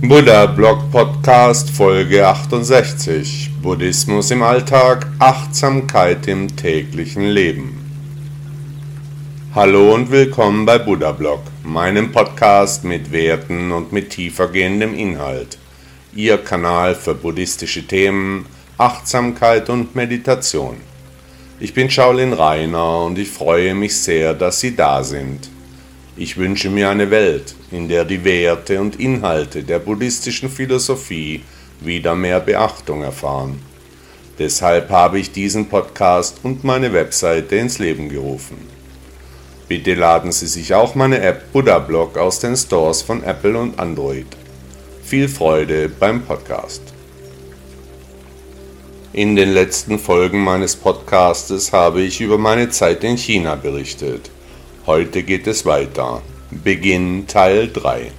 Buddha Blog Podcast Folge 68 Buddhismus im Alltag, Achtsamkeit im täglichen Leben. Hallo und willkommen bei Buddha Blog, meinem Podcast mit Werten und mit tiefergehendem Inhalt. Ihr Kanal für buddhistische Themen, Achtsamkeit und Meditation. Ich bin Shaolin Rainer und ich freue mich sehr, dass Sie da sind. Ich wünsche mir eine Welt, in der die Werte und Inhalte der buddhistischen Philosophie wieder mehr Beachtung erfahren. Deshalb habe ich diesen Podcast und meine Webseite ins Leben gerufen. Bitte laden Sie sich auch meine App Buddha Blog aus den Stores von Apple und Android. Viel Freude beim Podcast. In den letzten Folgen meines Podcastes habe ich über meine Zeit in China berichtet. Heute geht es weiter. Beginn Teil 3.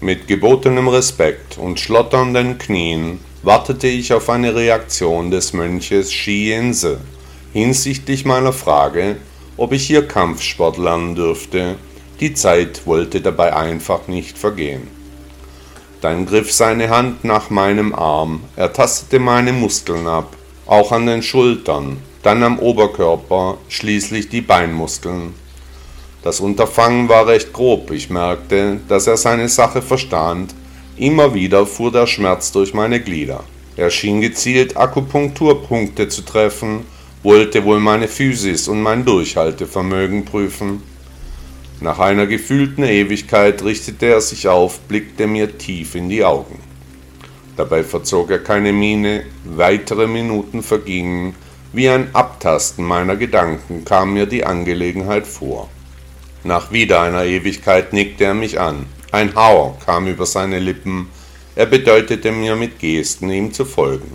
Mit gebotenem Respekt und schlotternden Knien wartete ich auf eine Reaktion des Mönches Shiense hinsichtlich meiner Frage, ob ich hier Kampfsport lernen dürfte. Die Zeit wollte dabei einfach nicht vergehen. Dann griff seine Hand nach meinem Arm, er tastete meine Muskeln ab, auch an den Schultern, dann am Oberkörper, schließlich die Beinmuskeln. Das Unterfangen war recht grob, ich merkte, dass er seine Sache verstand. Immer wieder fuhr der Schmerz durch meine Glieder. Er schien gezielt Akupunkturpunkte zu treffen, wollte wohl meine Physis und mein Durchhaltevermögen prüfen. Nach einer gefühlten Ewigkeit richtete er sich auf, blickte mir tief in die Augen. Dabei verzog er keine Miene, weitere Minuten vergingen, wie ein Abtasten meiner Gedanken kam mir die Angelegenheit vor. Nach wieder einer Ewigkeit nickte er mich an. Ein Hauer kam über seine Lippen. Er bedeutete mir mit Gesten, ihm zu folgen.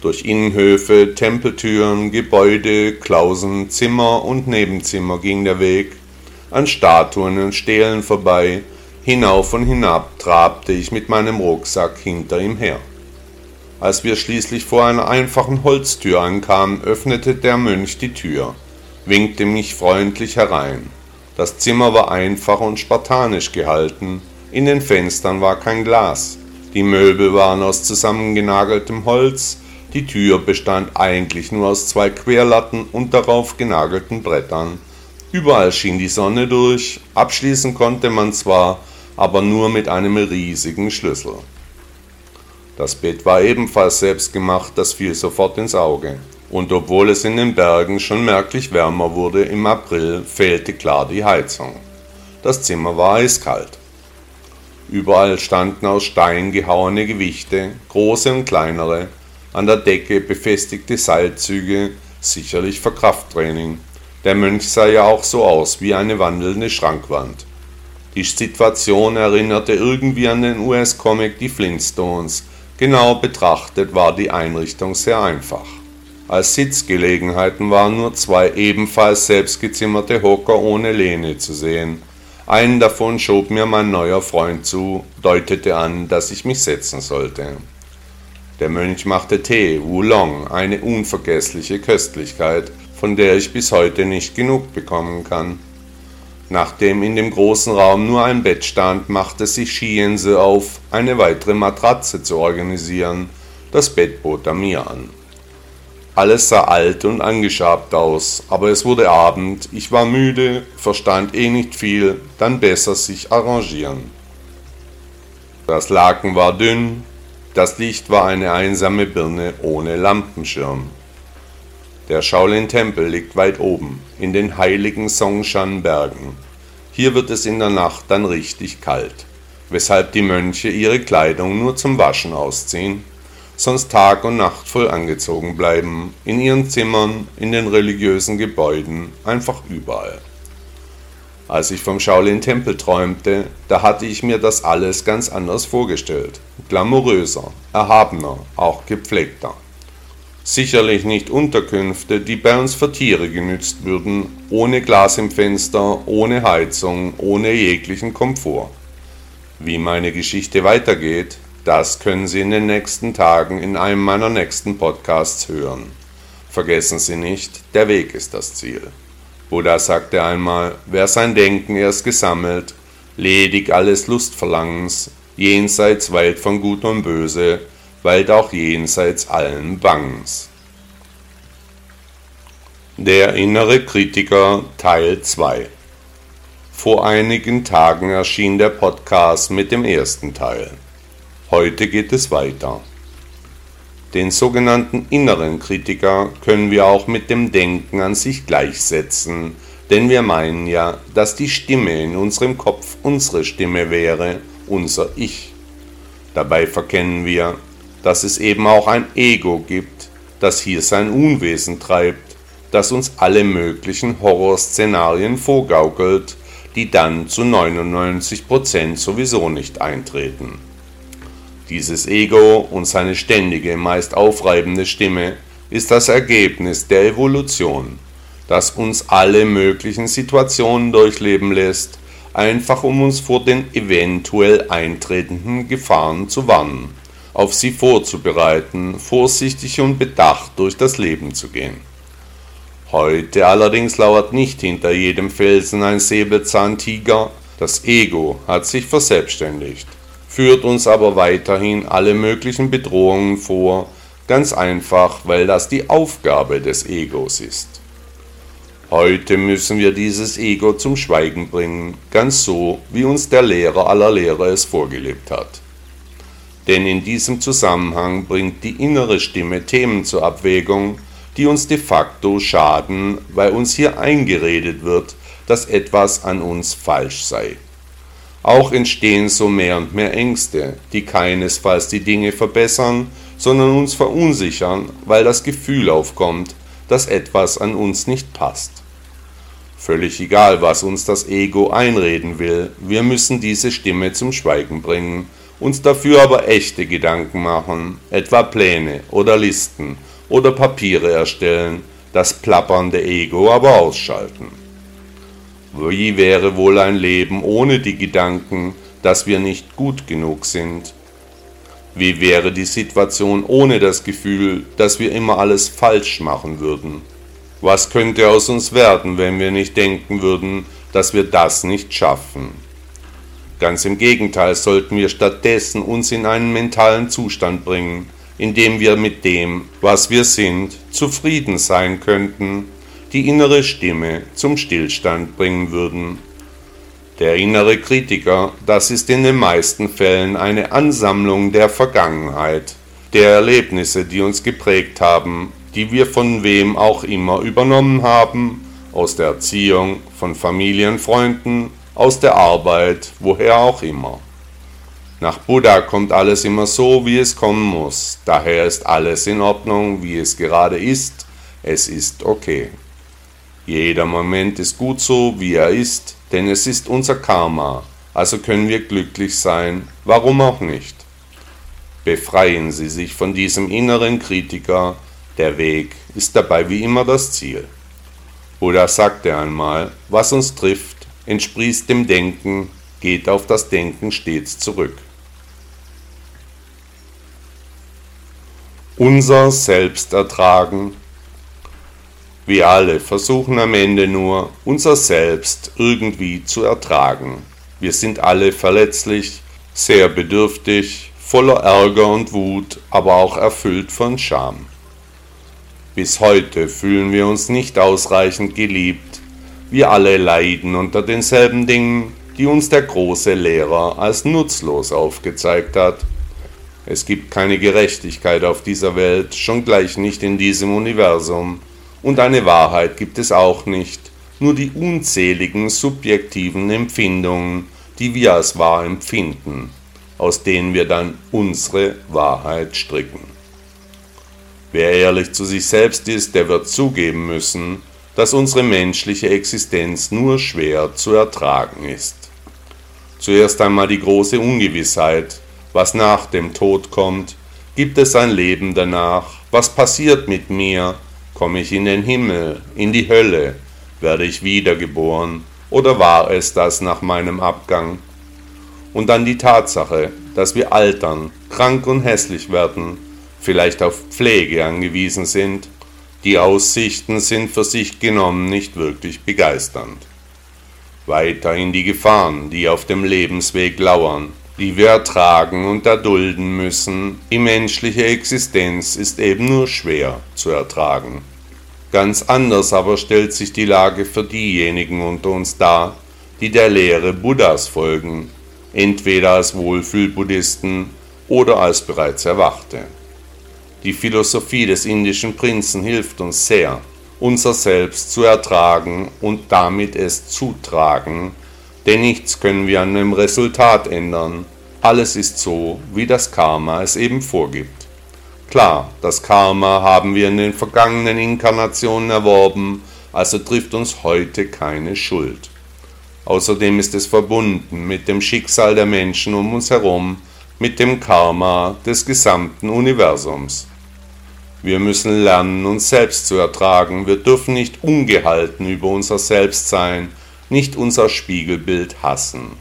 Durch Innenhöfe, Tempeltüren, Gebäude, Klausen, Zimmer und Nebenzimmer ging der Weg. An Statuen und Stelen vorbei, hinauf und hinab trabte ich mit meinem Rucksack hinter ihm her. Als wir schließlich vor einer einfachen Holztür ankamen, öffnete der Mönch die Tür, winkte mich freundlich herein. Das Zimmer war einfach und spartanisch gehalten, in den Fenstern war kein Glas, die Möbel waren aus zusammengenageltem Holz, die Tür bestand eigentlich nur aus zwei Querlatten und darauf genagelten Brettern. Überall schien die Sonne durch, abschließen konnte man zwar, aber nur mit einem riesigen Schlüssel. Das Bett war ebenfalls selbst gemacht, das fiel sofort ins Auge und obwohl es in den Bergen schon merklich wärmer wurde im April, fehlte klar die Heizung. Das Zimmer war eiskalt. Überall standen aus Stein gehauene Gewichte, große und kleinere, an der Decke befestigte Seilzüge, sicherlich für Krafttraining. Der Mönch sah ja auch so aus wie eine wandelnde Schrankwand. Die Situation erinnerte irgendwie an den US-Comic Die Flintstones. Genau betrachtet war die Einrichtung sehr einfach. Als Sitzgelegenheiten waren nur zwei ebenfalls selbstgezimmerte Hocker ohne Lehne zu sehen. Einen davon schob mir mein neuer Freund zu, deutete an, dass ich mich setzen sollte. Der Mönch machte Tee, Wulong, eine unvergessliche Köstlichkeit, von der ich bis heute nicht genug bekommen kann. Nachdem in dem großen Raum nur ein Bett stand, machte sich Shiense auf, eine weitere Matratze zu organisieren. Das Bett bot er mir an. Alles sah alt und angeschabt aus, aber es wurde Abend, ich war müde, verstand eh nicht viel, dann besser sich arrangieren. Das Laken war dünn, das Licht war eine einsame Birne ohne Lampenschirm. Der Shaolin-Tempel liegt weit oben, in den heiligen Songshan-Bergen. Hier wird es in der Nacht dann richtig kalt, weshalb die Mönche ihre Kleidung nur zum Waschen ausziehen sonst Tag und Nacht voll angezogen bleiben, in ihren Zimmern, in den religiösen Gebäuden, einfach überall. Als ich vom Shaolin-Tempel träumte, da hatte ich mir das alles ganz anders vorgestellt. Glamouröser, erhabener, auch gepflegter. Sicherlich nicht Unterkünfte, die bei uns für Tiere genützt würden, ohne Glas im Fenster, ohne Heizung, ohne jeglichen Komfort. Wie meine Geschichte weitergeht, das können Sie in den nächsten Tagen in einem meiner nächsten Podcasts hören. Vergessen Sie nicht, der Weg ist das Ziel. Buddha sagte einmal, wer sein Denken erst gesammelt, ledig alles Lustverlangens, jenseits weit von Gut und Böse, weit auch jenseits allen Bangens. Der innere Kritiker Teil 2 Vor einigen Tagen erschien der Podcast mit dem ersten Teil. Heute geht es weiter. Den sogenannten inneren Kritiker können wir auch mit dem Denken an sich gleichsetzen, denn wir meinen ja, dass die Stimme in unserem Kopf unsere Stimme wäre, unser Ich. Dabei verkennen wir, dass es eben auch ein Ego gibt, das hier sein Unwesen treibt, das uns alle möglichen Horrorszenarien vorgaukelt, die dann zu 99% sowieso nicht eintreten. Dieses Ego und seine ständige, meist aufreibende Stimme ist das Ergebnis der Evolution, das uns alle möglichen Situationen durchleben lässt, einfach um uns vor den eventuell eintretenden Gefahren zu warnen, auf sie vorzubereiten, vorsichtig und bedacht durch das Leben zu gehen. Heute allerdings lauert nicht hinter jedem Felsen ein Säbelzahntiger, das Ego hat sich verselbstständigt führt uns aber weiterhin alle möglichen Bedrohungen vor, ganz einfach, weil das die Aufgabe des Egos ist. Heute müssen wir dieses Ego zum Schweigen bringen, ganz so, wie uns der Lehrer aller Lehrer es vorgelebt hat. Denn in diesem Zusammenhang bringt die innere Stimme Themen zur Abwägung, die uns de facto schaden, weil uns hier eingeredet wird, dass etwas an uns falsch sei. Auch entstehen so mehr und mehr Ängste, die keinesfalls die Dinge verbessern, sondern uns verunsichern, weil das Gefühl aufkommt, dass etwas an uns nicht passt. Völlig egal, was uns das Ego einreden will, wir müssen diese Stimme zum Schweigen bringen, uns dafür aber echte Gedanken machen, etwa Pläne oder Listen oder Papiere erstellen, das plappernde Ego aber ausschalten. Wie wäre wohl ein Leben ohne die Gedanken, dass wir nicht gut genug sind? Wie wäre die Situation ohne das Gefühl, dass wir immer alles falsch machen würden? Was könnte aus uns werden, wenn wir nicht denken würden, dass wir das nicht schaffen? Ganz im Gegenteil sollten wir stattdessen uns in einen mentalen Zustand bringen, in dem wir mit dem, was wir sind, zufrieden sein könnten die innere Stimme zum Stillstand bringen würden. Der innere Kritiker, das ist in den meisten Fällen eine Ansammlung der Vergangenheit, der Erlebnisse, die uns geprägt haben, die wir von wem auch immer übernommen haben, aus der Erziehung, von Familienfreunden, aus der Arbeit, woher auch immer. Nach Buddha kommt alles immer so, wie es kommen muss. Daher ist alles in Ordnung, wie es gerade ist. Es ist okay. Jeder Moment ist gut so, wie er ist, denn es ist unser Karma, also können wir glücklich sein, warum auch nicht. Befreien Sie sich von diesem inneren Kritiker, der Weg ist dabei wie immer das Ziel. Buddha sagte einmal, was uns trifft, entsprießt dem Denken, geht auf das Denken stets zurück. Unser Selbstertragen wir alle versuchen am Ende nur, unser Selbst irgendwie zu ertragen. Wir sind alle verletzlich, sehr bedürftig, voller Ärger und Wut, aber auch erfüllt von Scham. Bis heute fühlen wir uns nicht ausreichend geliebt. Wir alle leiden unter denselben Dingen, die uns der große Lehrer als nutzlos aufgezeigt hat. Es gibt keine Gerechtigkeit auf dieser Welt, schon gleich nicht in diesem Universum. Und eine Wahrheit gibt es auch nicht, nur die unzähligen subjektiven Empfindungen, die wir als wahr empfinden, aus denen wir dann unsere Wahrheit stricken. Wer ehrlich zu sich selbst ist, der wird zugeben müssen, dass unsere menschliche Existenz nur schwer zu ertragen ist. Zuerst einmal die große Ungewissheit, was nach dem Tod kommt, gibt es ein Leben danach, was passiert mit mir, Komme ich in den Himmel, in die Hölle? Werde ich wiedergeboren? Oder war es das nach meinem Abgang? Und dann die Tatsache, dass wir altern, krank und hässlich werden, vielleicht auf Pflege angewiesen sind. Die Aussichten sind für sich genommen nicht wirklich begeisternd. Weiterhin die Gefahren, die auf dem Lebensweg lauern, die wir ertragen und erdulden müssen, die menschliche Existenz ist eben nur schwer zu ertragen. Ganz anders aber stellt sich die Lage für diejenigen unter uns dar, die der Lehre Buddhas folgen, entweder als Wohlfühlbuddhisten oder als bereits Erwachte. Die Philosophie des indischen Prinzen hilft uns sehr, unser Selbst zu ertragen und damit es zu tragen, denn nichts können wir an dem Resultat ändern. Alles ist so, wie das Karma es eben vorgibt. Klar, das Karma haben wir in den vergangenen Inkarnationen erworben, also trifft uns heute keine Schuld. Außerdem ist es verbunden mit dem Schicksal der Menschen um uns herum, mit dem Karma des gesamten Universums. Wir müssen lernen, uns selbst zu ertragen. Wir dürfen nicht ungehalten über unser Selbst sein, nicht unser Spiegelbild hassen.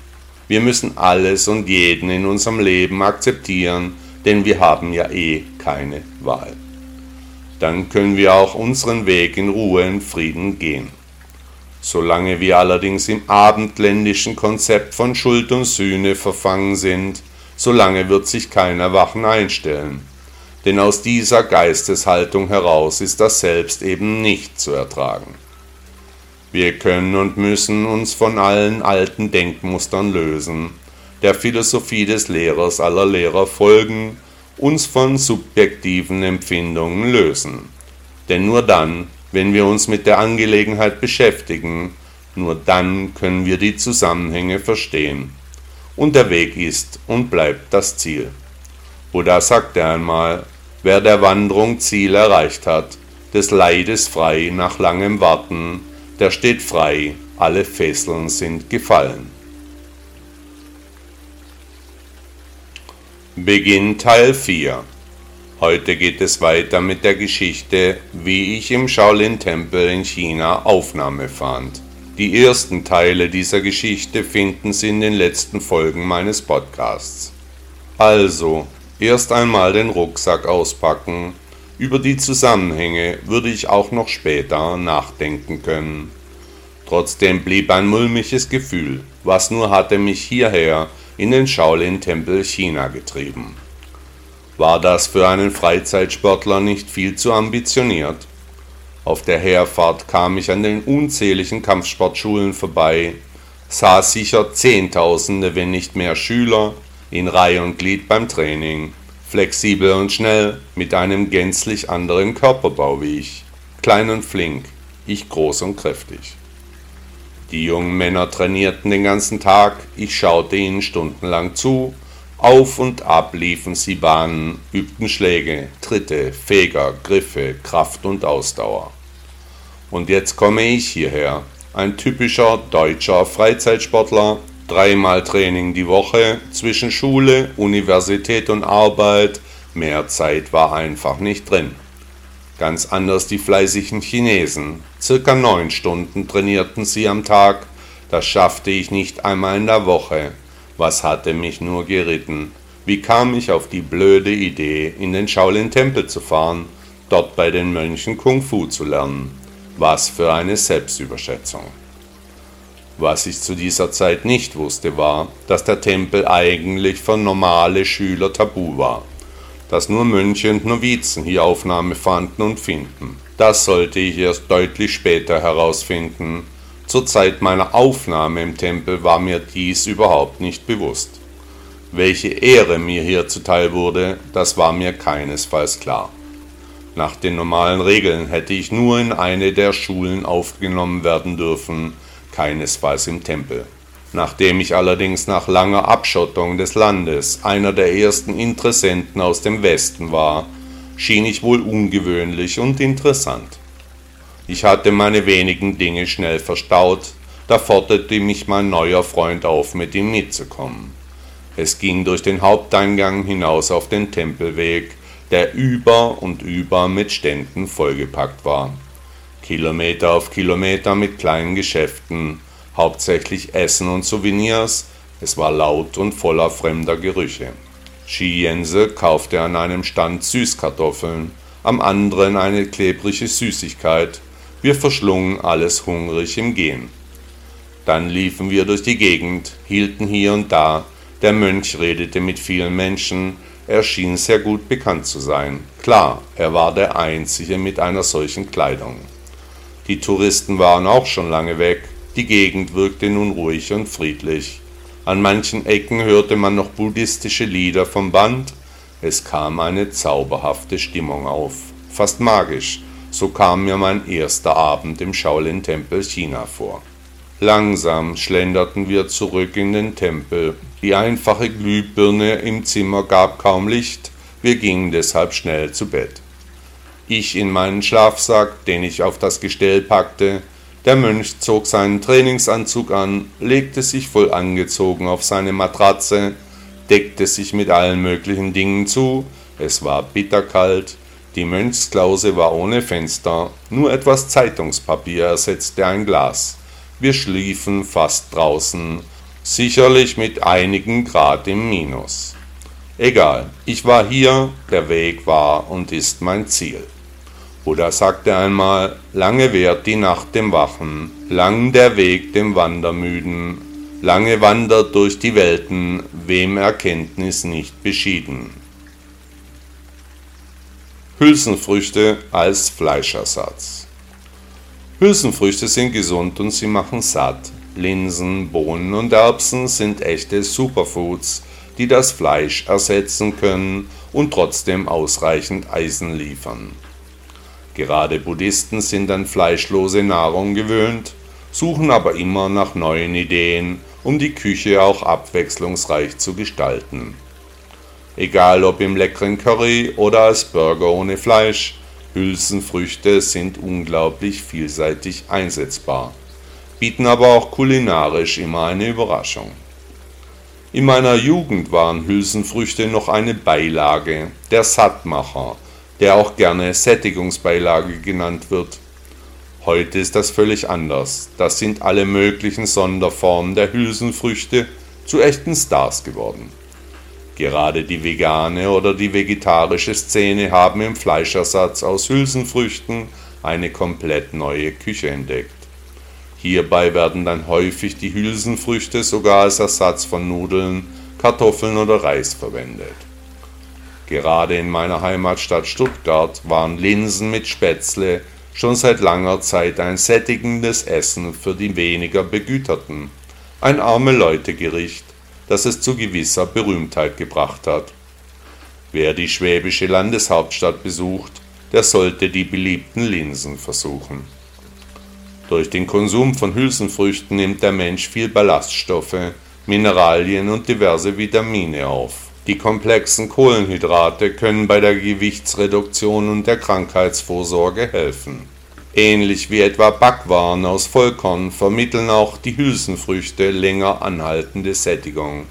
Wir müssen alles und jeden in unserem Leben akzeptieren, denn wir haben ja eh keine Wahl. Dann können wir auch unseren Weg in Ruhe und Frieden gehen. Solange wir allerdings im abendländischen Konzept von Schuld und Sühne verfangen sind, solange wird sich kein Erwachen einstellen. Denn aus dieser Geisteshaltung heraus ist das Selbst eben nicht zu ertragen. Wir können und müssen uns von allen alten Denkmustern lösen, der Philosophie des Lehrers aller Lehrer folgen, uns von subjektiven Empfindungen lösen. Denn nur dann, wenn wir uns mit der Angelegenheit beschäftigen, nur dann können wir die Zusammenhänge verstehen und der Weg ist und bleibt das Ziel. Buddha sagte einmal, wer der Wanderung Ziel erreicht hat, des Leides frei nach langem Warten, der steht frei, alle Fesseln sind gefallen. Beginn Teil 4 Heute geht es weiter mit der Geschichte, wie ich im Shaolin-Tempel in China Aufnahme fand. Die ersten Teile dieser Geschichte finden Sie in den letzten Folgen meines Podcasts. Also, erst einmal den Rucksack auspacken. Über die Zusammenhänge würde ich auch noch später nachdenken können. Trotzdem blieb ein mulmiges Gefühl, was nur hatte mich hierher in den Shaolin-Tempel China getrieben. War das für einen Freizeitsportler nicht viel zu ambitioniert? Auf der Herfahrt kam ich an den unzähligen Kampfsportschulen vorbei, sah sicher Zehntausende, wenn nicht mehr Schüler, in Reihe und Glied beim Training, flexibel und schnell, mit einem gänzlich anderen Körperbau wie ich, klein und flink, ich groß und kräftig. Die jungen Männer trainierten den ganzen Tag, ich schaute ihnen stundenlang zu, auf und ab liefen sie Bahnen, übten Schläge, Tritte, Feger, Griffe, Kraft und Ausdauer. Und jetzt komme ich hierher, ein typischer deutscher Freizeitsportler, dreimal Training die Woche, zwischen Schule, Universität und Arbeit, mehr Zeit war einfach nicht drin. Ganz anders die fleißigen Chinesen. Circa neun Stunden trainierten sie am Tag, das schaffte ich nicht einmal in der Woche. Was hatte mich nur geritten? Wie kam ich auf die blöde Idee, in den Shaolin-Tempel zu fahren, dort bei den Mönchen Kung Fu zu lernen? Was für eine Selbstüberschätzung. Was ich zu dieser Zeit nicht wusste, war, dass der Tempel eigentlich für normale Schüler tabu war, dass nur Mönche und Novizen hier Aufnahme fanden und finden. Das sollte ich erst deutlich später herausfinden, zur Zeit meiner Aufnahme im Tempel war mir dies überhaupt nicht bewusst. Welche Ehre mir hier zuteil wurde, das war mir keinesfalls klar. Nach den normalen Regeln hätte ich nur in eine der Schulen aufgenommen werden dürfen, keinesfalls im Tempel. Nachdem ich allerdings nach langer Abschottung des Landes einer der ersten Interessenten aus dem Westen war, schien ich wohl ungewöhnlich und interessant. Ich hatte meine wenigen Dinge schnell verstaut, da forderte mich mein neuer Freund auf, mit ihm mitzukommen. Es ging durch den Haupteingang hinaus auf den Tempelweg, der über und über mit Ständen vollgepackt war. Kilometer auf Kilometer mit kleinen Geschäften, hauptsächlich Essen und Souvenirs, es war laut und voller fremder Gerüche. Shi Jense kaufte an einem Stand Süßkartoffeln, am anderen eine klebrige Süßigkeit, wir verschlungen alles hungrig im Gehen. Dann liefen wir durch die Gegend, hielten hier und da, Der Mönch redete mit vielen Menschen, er schien sehr gut bekannt zu sein. Klar, er war der Einzige mit einer solchen Kleidung. Die Touristen waren auch schon lange weg, die Gegend wirkte nun ruhig und friedlich. An manchen Ecken hörte man noch buddhistische Lieder vom Band, es kam eine zauberhafte Stimmung auf, fast magisch, so kam mir mein erster Abend im Shaolin-Tempel China vor. Langsam schlenderten wir zurück in den Tempel. Die einfache Glühbirne im Zimmer gab kaum Licht, wir gingen deshalb schnell zu Bett. Ich in meinen Schlafsack, den ich auf das Gestell packte, der Mönch zog seinen Trainingsanzug an, legte sich voll angezogen auf seine Matratze, deckte sich mit allen möglichen Dingen zu, es war bitterkalt, die Mönchsklause war ohne Fenster, nur etwas Zeitungspapier ersetzte ein Glas. Wir schliefen fast draußen, sicherlich mit einigen Grad im Minus. Egal, ich war hier, der Weg war und ist mein Ziel. Buddha sagte einmal, lange währt die Nacht dem Wachen, lang der Weg dem Wandermüden, lange wandert durch die Welten, wem Erkenntnis nicht beschieden. Hülsenfrüchte als Fleischersatz. Hülsenfrüchte sind gesund und sie machen satt. Linsen, Bohnen und Erbsen sind echte Superfoods, die das Fleisch ersetzen können und trotzdem ausreichend Eisen liefern. Gerade Buddhisten sind an fleischlose Nahrung gewöhnt, suchen aber immer nach neuen Ideen, um die Küche auch abwechslungsreich zu gestalten. Egal ob im leckeren Curry oder als Burger ohne Fleisch, Hülsenfrüchte sind unglaublich vielseitig einsetzbar, bieten aber auch kulinarisch immer eine Überraschung. In meiner Jugend waren Hülsenfrüchte noch eine Beilage, der Sattmacher, der auch gerne Sättigungsbeilage genannt wird. Heute ist das völlig anders. Das sind alle möglichen Sonderformen der Hülsenfrüchte zu echten Stars geworden. Gerade die vegane oder die vegetarische Szene haben im Fleischersatz aus Hülsenfrüchten eine komplett neue Küche entdeckt. Hierbei werden dann häufig die Hülsenfrüchte sogar als Ersatz von Nudeln, Kartoffeln oder Reis verwendet. Gerade in meiner Heimatstadt Stuttgart waren Linsen mit Spätzle schon seit langer Zeit ein sättigendes Essen für die weniger Begüterten, ein arme Leute Gericht, das es zu gewisser Berühmtheit gebracht hat. Wer die schwäbische Landeshauptstadt besucht, der sollte die beliebten Linsen versuchen. Durch den Konsum von Hülsenfrüchten nimmt der Mensch viel Ballaststoffe, Mineralien und diverse Vitamine auf. Die komplexen Kohlenhydrate können bei der Gewichtsreduktion und der Krankheitsvorsorge helfen. Ähnlich wie etwa Backwaren aus Vollkorn vermitteln auch die Hülsenfrüchte länger anhaltende Sättigung.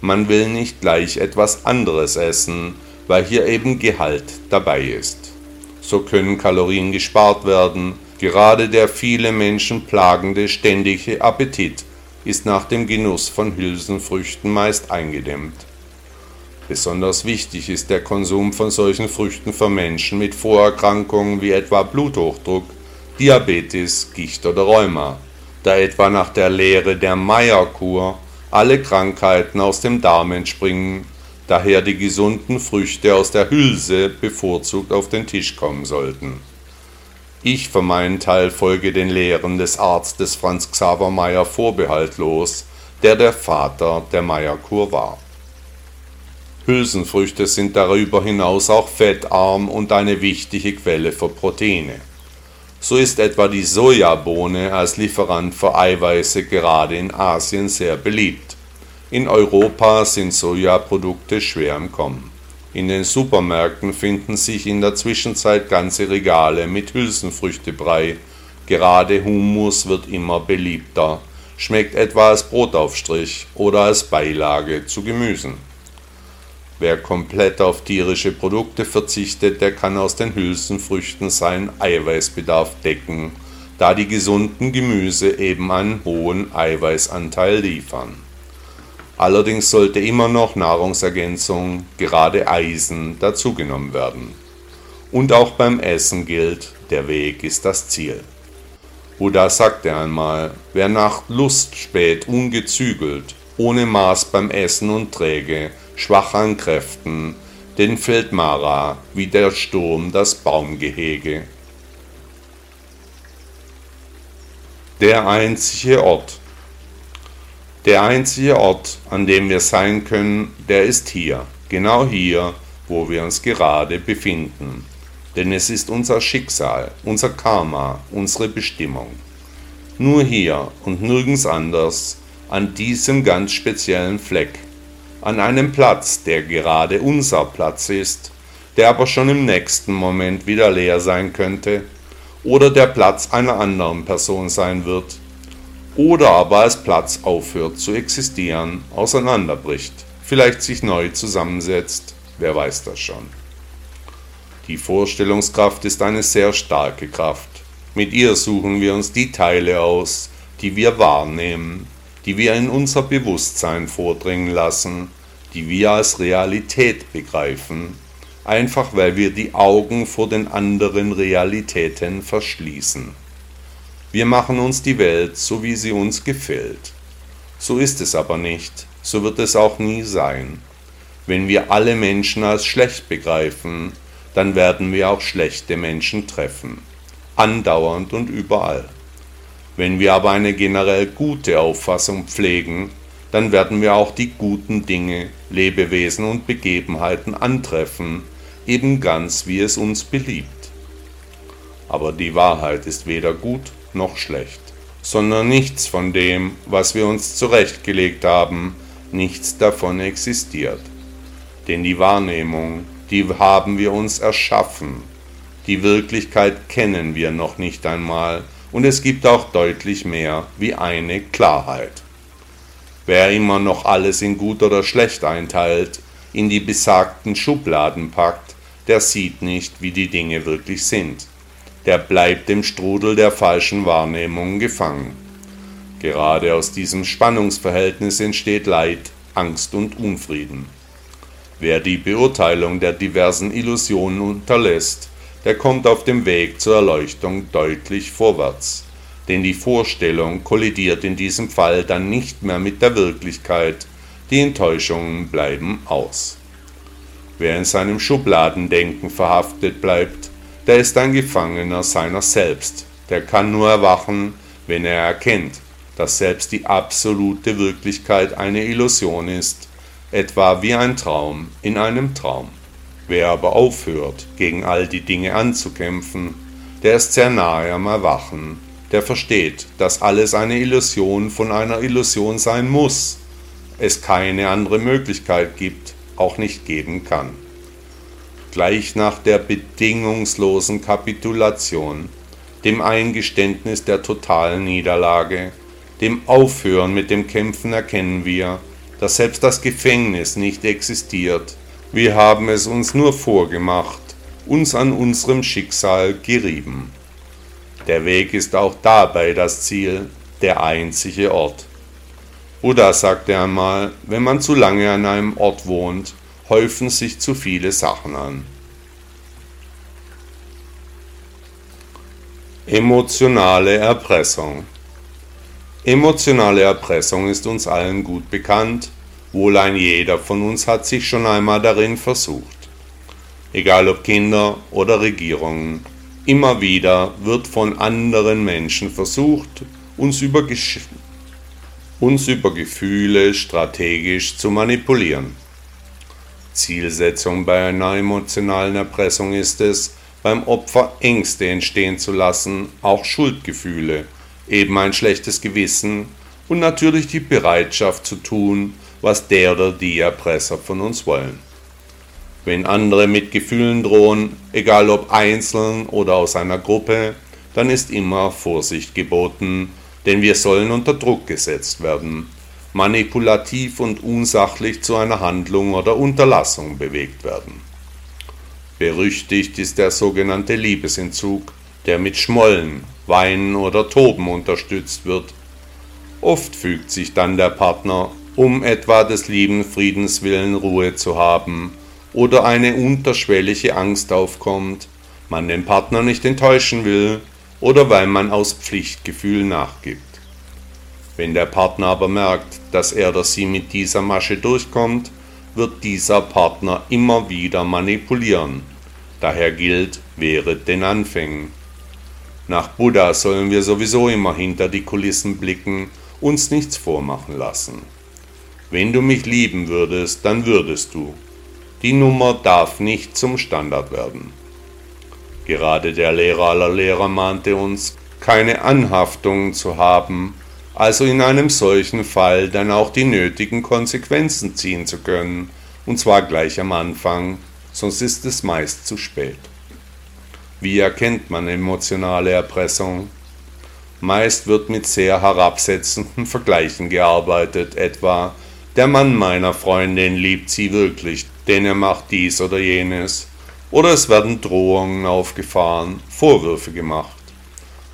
Man will nicht gleich etwas anderes essen, weil hier eben Gehalt dabei ist. So können Kalorien gespart werden, gerade der viele Menschen plagende ständige Appetit ist nach dem Genuss von Hülsenfrüchten meist eingedämmt. Besonders wichtig ist der Konsum von solchen Früchten für Menschen mit Vorerkrankungen wie etwa Bluthochdruck, Diabetes, Gicht oder Rheuma, da etwa nach der Lehre der Meierkur alle Krankheiten aus dem Darm entspringen, daher die gesunden Früchte aus der Hülse bevorzugt auf den Tisch kommen sollten. Ich für meinen Teil folge den Lehren des Arztes Franz Xaver Meyer vorbehaltlos, der der Vater der Meierkur war. Hülsenfrüchte sind darüber hinaus auch fettarm und eine wichtige Quelle für Proteine. So ist etwa die Sojabohne als Lieferant für Eiweiße gerade in Asien sehr beliebt. In Europa sind Sojaprodukte schwer im Kommen. In den Supermärkten finden sich in der Zwischenzeit ganze Regale mit Hülsenfrüchtebrei. Gerade Hummus wird immer beliebter, schmeckt etwa als Brotaufstrich oder als Beilage zu Gemüsen. Wer komplett auf tierische Produkte verzichtet, der kann aus den Hülsenfrüchten seinen Eiweißbedarf decken, da die gesunden Gemüse eben einen hohen Eiweißanteil liefern. Allerdings sollte immer noch Nahrungsergänzung, gerade Eisen, dazugenommen werden. Und auch beim Essen gilt, der Weg ist das Ziel. Buddha sagte einmal, wer nach Lust spät ungezügelt, ohne Maß beim Essen und träge, schwach an Kräften, den fällt Mara wie der Sturm das Baumgehege. Der einzige Ort. Der einzige Ort, an dem wir sein können, der ist hier, genau hier, wo wir uns gerade befinden. Denn es ist unser Schicksal, unser Karma, unsere Bestimmung. Nur hier und nirgends anders, an diesem ganz speziellen Fleck, an einem Platz, der gerade unser Platz ist, der aber schon im nächsten Moment wieder leer sein könnte, oder der Platz einer anderen Person sein wird, oder aber als Platz aufhört zu existieren, auseinanderbricht, vielleicht sich neu zusammensetzt, wer weiß das schon. Die Vorstellungskraft ist eine sehr starke Kraft. Mit ihr suchen wir uns die Teile aus, die wir wahrnehmen, die wir in unser Bewusstsein vordringen lassen, die wir als Realität begreifen, einfach weil wir die Augen vor den anderen Realitäten verschließen. Wir machen uns die Welt so, wie sie uns gefällt. So ist es aber nicht, so wird es auch nie sein. Wenn wir alle Menschen als schlecht begreifen, dann werden wir auch schlechte Menschen treffen, andauernd und überall. Wenn wir aber eine generell gute Auffassung pflegen, dann werden wir auch die guten Dinge, Lebewesen und Begebenheiten antreffen, eben ganz wie es uns beliebt. Aber die Wahrheit ist weder gut noch schlecht, sondern nichts von dem, was wir uns zurechtgelegt haben, nichts davon existiert. Denn die Wahrnehmung, die haben wir uns erschaffen, die Wirklichkeit kennen wir noch nicht einmal, und es gibt auch deutlich mehr wie eine Klarheit. Wer immer noch alles in gut oder schlecht einteilt, in die besagten Schubladen packt, der sieht nicht, wie die Dinge wirklich sind. Der bleibt im Strudel der falschen Wahrnehmungen gefangen. Gerade aus diesem Spannungsverhältnis entsteht Leid, Angst und Unfrieden. Wer die Beurteilung der diversen Illusionen unterlässt, der kommt auf dem Weg zur Erleuchtung deutlich vorwärts, denn die Vorstellung kollidiert in diesem Fall dann nicht mehr mit der Wirklichkeit, die Enttäuschungen bleiben aus. Wer in seinem Schubladendenken verhaftet bleibt, der ist ein Gefangener seiner selbst, der kann nur erwachen, wenn er erkennt, dass selbst die absolute Wirklichkeit eine Illusion ist, etwa wie ein Traum in einem Traum. Wer aber aufhört, gegen all die Dinge anzukämpfen, der ist sehr nahe am Erwachen, der versteht, dass alles eine Illusion von einer Illusion sein muss, es keine andere Möglichkeit gibt, auch nicht geben kann. Gleich nach der bedingungslosen Kapitulation, dem Eingeständnis der totalen Niederlage, dem Aufhören mit dem Kämpfen erkennen wir, dass selbst das Gefängnis nicht existiert, wir haben es uns nur vorgemacht, uns an unserem Schicksal gerieben. Der Weg ist auch dabei das Ziel, der einzige Ort. Buddha sagte einmal, wenn man zu lange an einem Ort wohnt, häufen sich zu viele Sachen an. Emotionale Erpressung Emotionale Erpressung ist uns allen gut bekannt Wohl ein jeder von uns hat sich schon einmal darin versucht. Egal ob Kinder oder Regierungen, immer wieder wird von anderen Menschen versucht, uns über, uns über Gefühle strategisch zu manipulieren. Zielsetzung bei einer emotionalen Erpressung ist es, beim Opfer Ängste entstehen zu lassen, auch Schuldgefühle, eben ein schlechtes Gewissen und natürlich die Bereitschaft zu tun, was der oder die Erpresser von uns wollen. Wenn andere mit Gefühlen drohen, egal ob einzeln oder aus einer Gruppe, dann ist immer Vorsicht geboten, denn wir sollen unter Druck gesetzt werden, manipulativ und unsachlich zu einer Handlung oder Unterlassung bewegt werden. Berüchtigt ist der sogenannte Liebesentzug, der mit Schmollen, Weinen oder Toben unterstützt wird. Oft fügt sich dann der Partner um etwa des lieben Friedens willen Ruhe zu haben oder eine unterschwellige Angst aufkommt, man den Partner nicht enttäuschen will oder weil man aus Pflichtgefühl nachgibt. Wenn der Partner aber merkt, dass er oder sie mit dieser Masche durchkommt, wird dieser Partner immer wieder manipulieren. Daher gilt, wehret den Anfängen. Nach Buddha sollen wir sowieso immer hinter die Kulissen blicken, uns nichts vormachen lassen. Wenn du mich lieben würdest, dann würdest du. Die Nummer darf nicht zum Standard werden. Gerade der Lehrer aller Lehrer mahnte uns, keine Anhaftungen zu haben, also in einem solchen Fall dann auch die nötigen Konsequenzen ziehen zu können, und zwar gleich am Anfang, sonst ist es meist zu spät. Wie erkennt man emotionale Erpressung? Meist wird mit sehr herabsetzenden Vergleichen gearbeitet, etwa der Mann meiner Freundin liebt sie wirklich, denn er macht dies oder jenes, oder es werden Drohungen aufgefahren, Vorwürfe gemacht.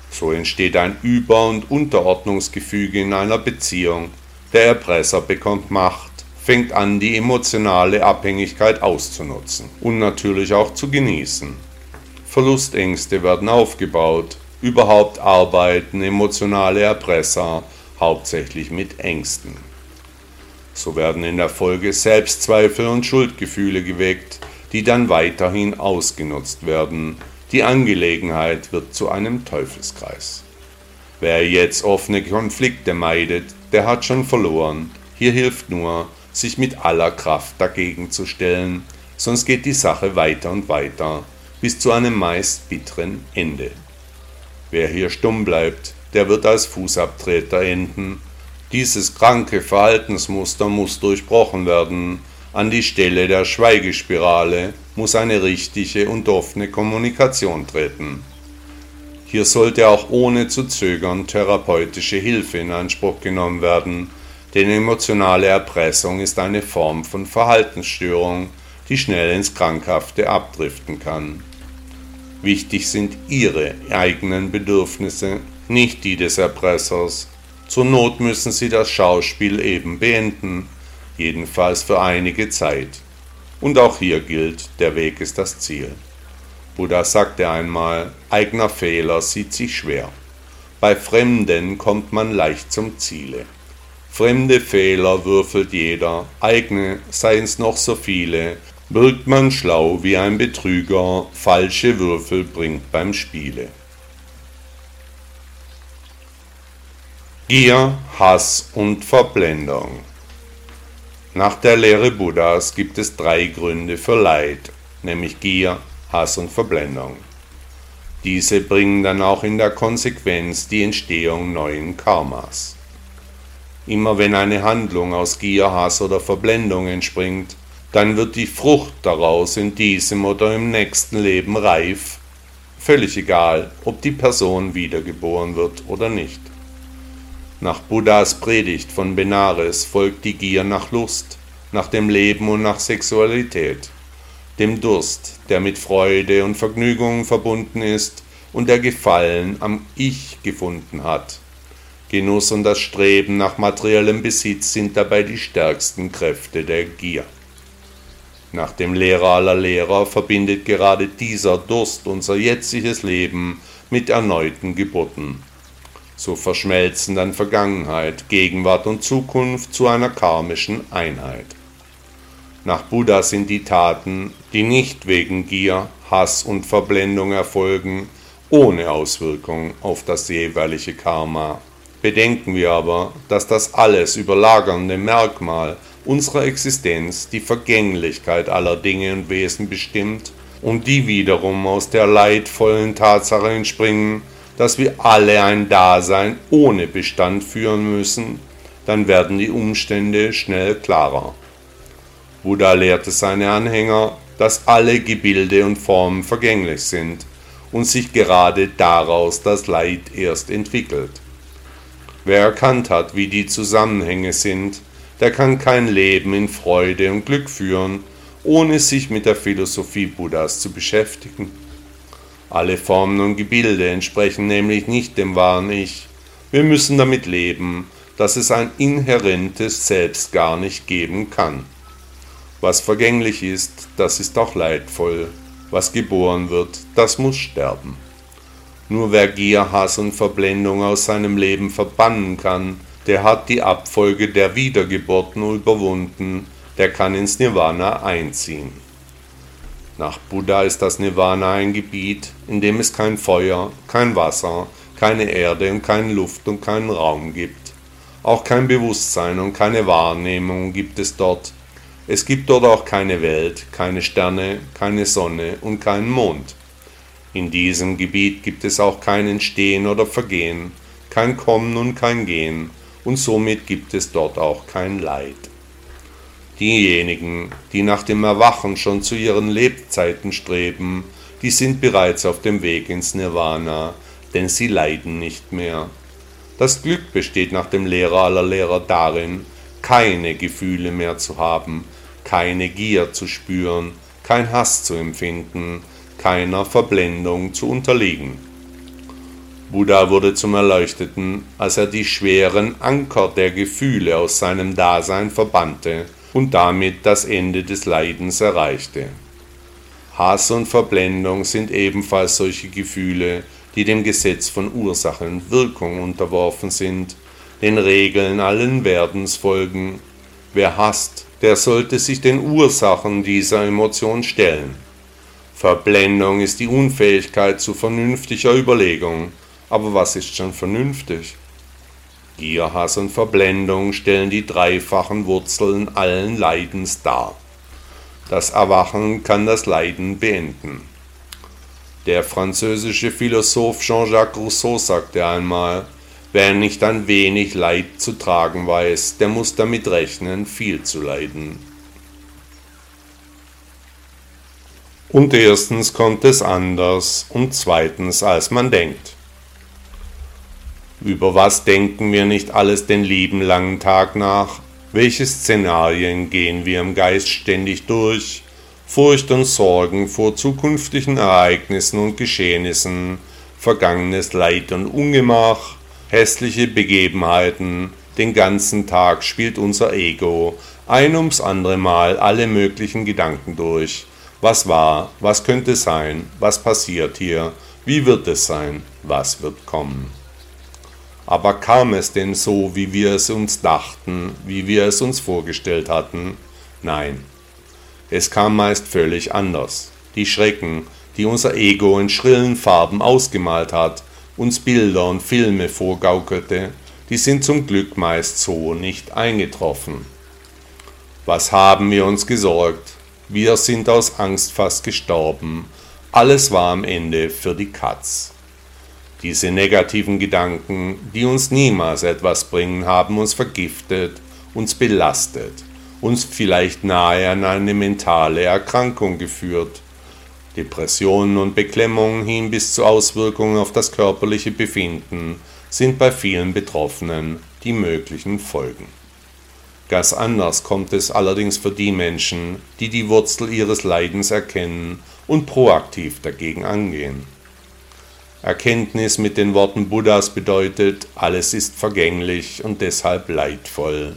So entsteht ein Über- und Unterordnungsgefüge in einer Beziehung. Der Erpresser bekommt Macht, fängt an, die emotionale Abhängigkeit auszunutzen und natürlich auch zu genießen. Verlustängste werden aufgebaut, überhaupt arbeiten emotionale Erpresser hauptsächlich mit Ängsten. So werden in der Folge Selbstzweifel und Schuldgefühle geweckt, die dann weiterhin ausgenutzt werden, die Angelegenheit wird zu einem Teufelskreis. Wer jetzt offene Konflikte meidet, der hat schon verloren. Hier hilft nur, sich mit aller Kraft dagegen zu stellen, sonst geht die Sache weiter und weiter, bis zu einem meist bitteren Ende. Wer hier stumm bleibt, der wird als Fußabtreter enden. Dieses kranke Verhaltensmuster muss durchbrochen werden, an die Stelle der Schweigespirale muss eine richtige und offene Kommunikation treten. Hier sollte auch ohne zu zögern therapeutische Hilfe in Anspruch genommen werden, denn emotionale Erpressung ist eine Form von Verhaltensstörung, die schnell ins Krankhafte abdriften kann. Wichtig sind Ihre eigenen Bedürfnisse, nicht die des Erpressers. Zur Not müssen Sie das Schauspiel eben beenden jedenfalls für einige Zeit. Und auch hier gilt, der Weg ist das Ziel. Buddha sagte einmal, eigener Fehler sieht sich schwer. Bei Fremden kommt man leicht zum Ziele. Fremde Fehler würfelt jeder, eigene seien's noch so viele, wirkt man schlau wie ein Betrüger, falsche Würfel bringt beim Spiele. Gier, Hass und Verblendung nach der Lehre Buddhas gibt es drei Gründe für Leid, nämlich Gier, Hass und Verblendung. Diese bringen dann auch in der Konsequenz die Entstehung neuen Karmas. Immer wenn eine Handlung aus Gier, Hass oder Verblendung entspringt, dann wird die Frucht daraus in diesem oder im nächsten Leben reif, völlig egal, ob die Person wiedergeboren wird oder nicht. Nach Buddhas Predigt von Benares folgt die Gier nach Lust, nach dem Leben und nach Sexualität, dem Durst, der mit Freude und Vergnügung verbunden ist und der Gefallen am Ich gefunden hat. Genuss und das Streben nach materiellem Besitz sind dabei die stärksten Kräfte der Gier. Nach dem Lehrer aller Lehrer verbindet gerade dieser Durst unser jetziges Leben mit erneuten Geburten so verschmelzen dann Vergangenheit, Gegenwart und Zukunft zu einer karmischen Einheit. Nach Buddha sind die Taten, die nicht wegen Gier, Hass und Verblendung erfolgen, ohne Auswirkung auf das jeweilige Karma. Bedenken wir aber, dass das alles überlagernde Merkmal unserer Existenz die Vergänglichkeit aller Dinge und Wesen bestimmt und die wiederum aus der leidvollen Tatsache entspringen, dass wir alle ein Dasein ohne Bestand führen müssen, dann werden die Umstände schnell klarer. Buddha lehrte seine Anhänger, dass alle Gebilde und Formen vergänglich sind und sich gerade daraus das Leid erst entwickelt. Wer erkannt hat, wie die Zusammenhänge sind, der kann kein Leben in Freude und Glück führen, ohne sich mit der Philosophie Buddhas zu beschäftigen. Alle Formen und Gebilde entsprechen nämlich nicht dem wahren Ich. Wir müssen damit leben, dass es ein inhärentes Selbst gar nicht geben kann. Was vergänglich ist, das ist auch leidvoll. Was geboren wird, das muss sterben. Nur wer Gier, Hass und Verblendung aus seinem Leben verbannen kann, der hat die Abfolge der Wiedergeburten überwunden, der kann ins Nirvana einziehen. Nach Buddha ist das Nirvana ein Gebiet, in dem es kein Feuer, kein Wasser, keine Erde und keine Luft und keinen Raum gibt. Auch kein Bewusstsein und keine Wahrnehmung gibt es dort. Es gibt dort auch keine Welt, keine Sterne, keine Sonne und keinen Mond. In diesem Gebiet gibt es auch kein Entstehen oder Vergehen, kein Kommen und kein Gehen, und somit gibt es dort auch kein Leid. Diejenigen, die nach dem Erwachen schon zu ihren Lebzeiten streben, die sind bereits auf dem Weg ins Nirvana, denn sie leiden nicht mehr. Das Glück besteht nach dem Lehrer aller Lehrer darin, keine Gefühle mehr zu haben, keine Gier zu spüren, kein Hass zu empfinden, keiner Verblendung zu unterliegen. Buddha wurde zum Erleuchteten, als er die schweren Anker der Gefühle aus seinem Dasein verbannte und damit das Ende des Leidens erreichte. Hass und Verblendung sind ebenfalls solche Gefühle, die dem Gesetz von Ursache und Wirkung unterworfen sind, den Regeln allen Werdens folgen. Wer hasst, der sollte sich den Ursachen dieser Emotion stellen. Verblendung ist die Unfähigkeit zu vernünftiger Überlegung. Aber was ist schon vernünftig? Gier, Hass und Verblendung stellen die dreifachen Wurzeln allen Leidens dar. Das Erwachen kann das Leiden beenden. Der französische Philosoph Jean-Jacques Rousseau sagte einmal, wer nicht ein wenig Leid zu tragen weiß, der muss damit rechnen, viel zu leiden. Und erstens kommt es anders und zweitens, als man denkt. Über was denken wir nicht alles den lieben langen Tag nach? Welche Szenarien gehen wir im Geist ständig durch? Furcht und Sorgen vor zukünftigen Ereignissen und Geschehnissen, vergangenes Leid und Ungemach, hässliche Begebenheiten, den ganzen Tag spielt unser Ego ein ums andere Mal alle möglichen Gedanken durch. Was war, was könnte sein, was passiert hier, wie wird es sein, was wird kommen. Aber kam es denn so, wie wir es uns dachten, wie wir es uns vorgestellt hatten? Nein, es kam meist völlig anders. Die Schrecken, die unser Ego in schrillen Farben ausgemalt hat, uns Bilder und Filme vorgaukelte, die sind zum Glück meist so nicht eingetroffen. Was haben wir uns gesorgt? Wir sind aus Angst fast gestorben. Alles war am Ende für die Katz. Diese negativen Gedanken, die uns niemals etwas bringen, haben uns vergiftet, uns belastet uns vielleicht nahe an eine mentale Erkrankung geführt. Depressionen und Beklemmungen hin bis zu Auswirkungen auf das körperliche Befinden sind bei vielen Betroffenen die möglichen Folgen. Ganz anders kommt es allerdings für die Menschen, die die Wurzel ihres Leidens erkennen und proaktiv dagegen angehen. Erkenntnis mit den Worten Buddhas bedeutet, alles ist vergänglich und deshalb leidvoll.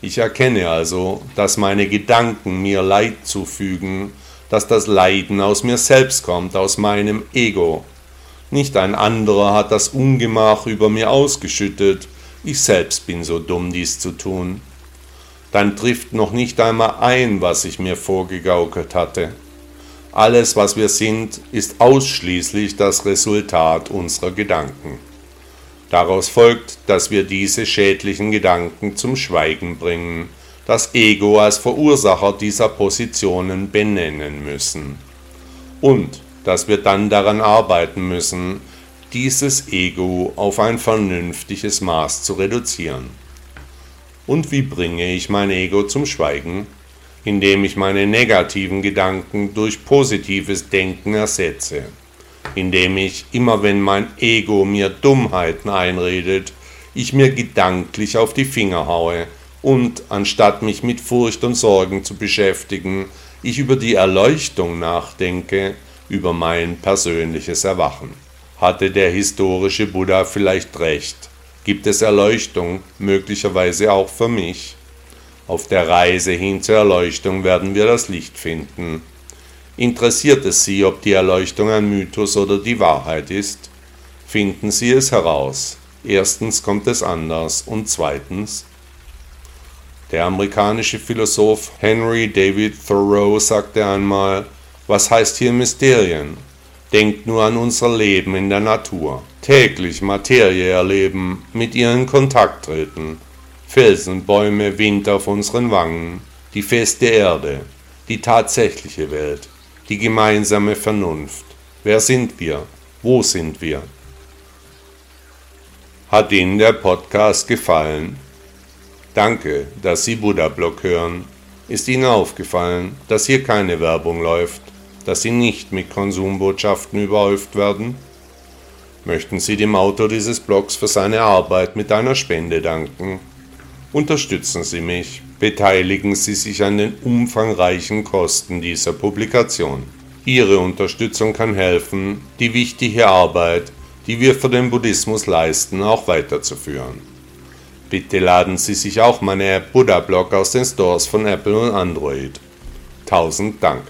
Ich erkenne also, dass meine Gedanken mir Leid zufügen, dass das Leiden aus mir selbst kommt, aus meinem Ego. Nicht ein anderer hat das Ungemach über mir ausgeschüttet, ich selbst bin so dumm, dies zu tun. Dann trifft noch nicht einmal ein, was ich mir vorgegaukelt hatte. Alles, was wir sind, ist ausschließlich das Resultat unserer Gedanken. Daraus folgt, dass wir diese schädlichen Gedanken zum Schweigen bringen, das Ego als Verursacher dieser Positionen benennen müssen. Und dass wir dann daran arbeiten müssen, dieses Ego auf ein vernünftiges Maß zu reduzieren. Und wie bringe ich mein Ego zum Schweigen? Indem ich meine negativen Gedanken durch positives Denken ersetze indem ich, immer wenn mein Ego mir Dummheiten einredet, ich mir gedanklich auf die Finger haue und, anstatt mich mit Furcht und Sorgen zu beschäftigen, ich über die Erleuchtung nachdenke, über mein persönliches Erwachen. Hatte der historische Buddha vielleicht recht? Gibt es Erleuchtung möglicherweise auch für mich? Auf der Reise hin zur Erleuchtung werden wir das Licht finden. Interessiert es Sie, ob die Erleuchtung ein Mythos oder die Wahrheit ist? Finden Sie es heraus. Erstens kommt es anders und zweitens, der amerikanische Philosoph Henry David Thoreau sagte einmal, was heißt hier Mysterien? Denkt nur an unser Leben in der Natur. Täglich Materie erleben, mit ihr in Kontakt treten. Felsen, Bäume, Wind auf unseren Wangen, die feste Erde, die tatsächliche Welt, die gemeinsame Vernunft. Wer sind wir? Wo sind wir? Hat Ihnen der Podcast gefallen? Danke, dass Sie Buddha Blog hören. Ist Ihnen aufgefallen, dass hier keine Werbung läuft, dass Sie nicht mit Konsumbotschaften überhäuft werden? Möchten Sie dem Autor dieses Blogs für seine Arbeit mit einer Spende danken? Unterstützen Sie mich, beteiligen Sie sich an den umfangreichen Kosten dieser Publikation. Ihre Unterstützung kann helfen, die wichtige Arbeit die wir für den Buddhismus leisten, auch weiterzuführen. Bitte laden Sie sich auch meine App Buddha Blog aus den Stores von Apple und Android. Tausend Dank.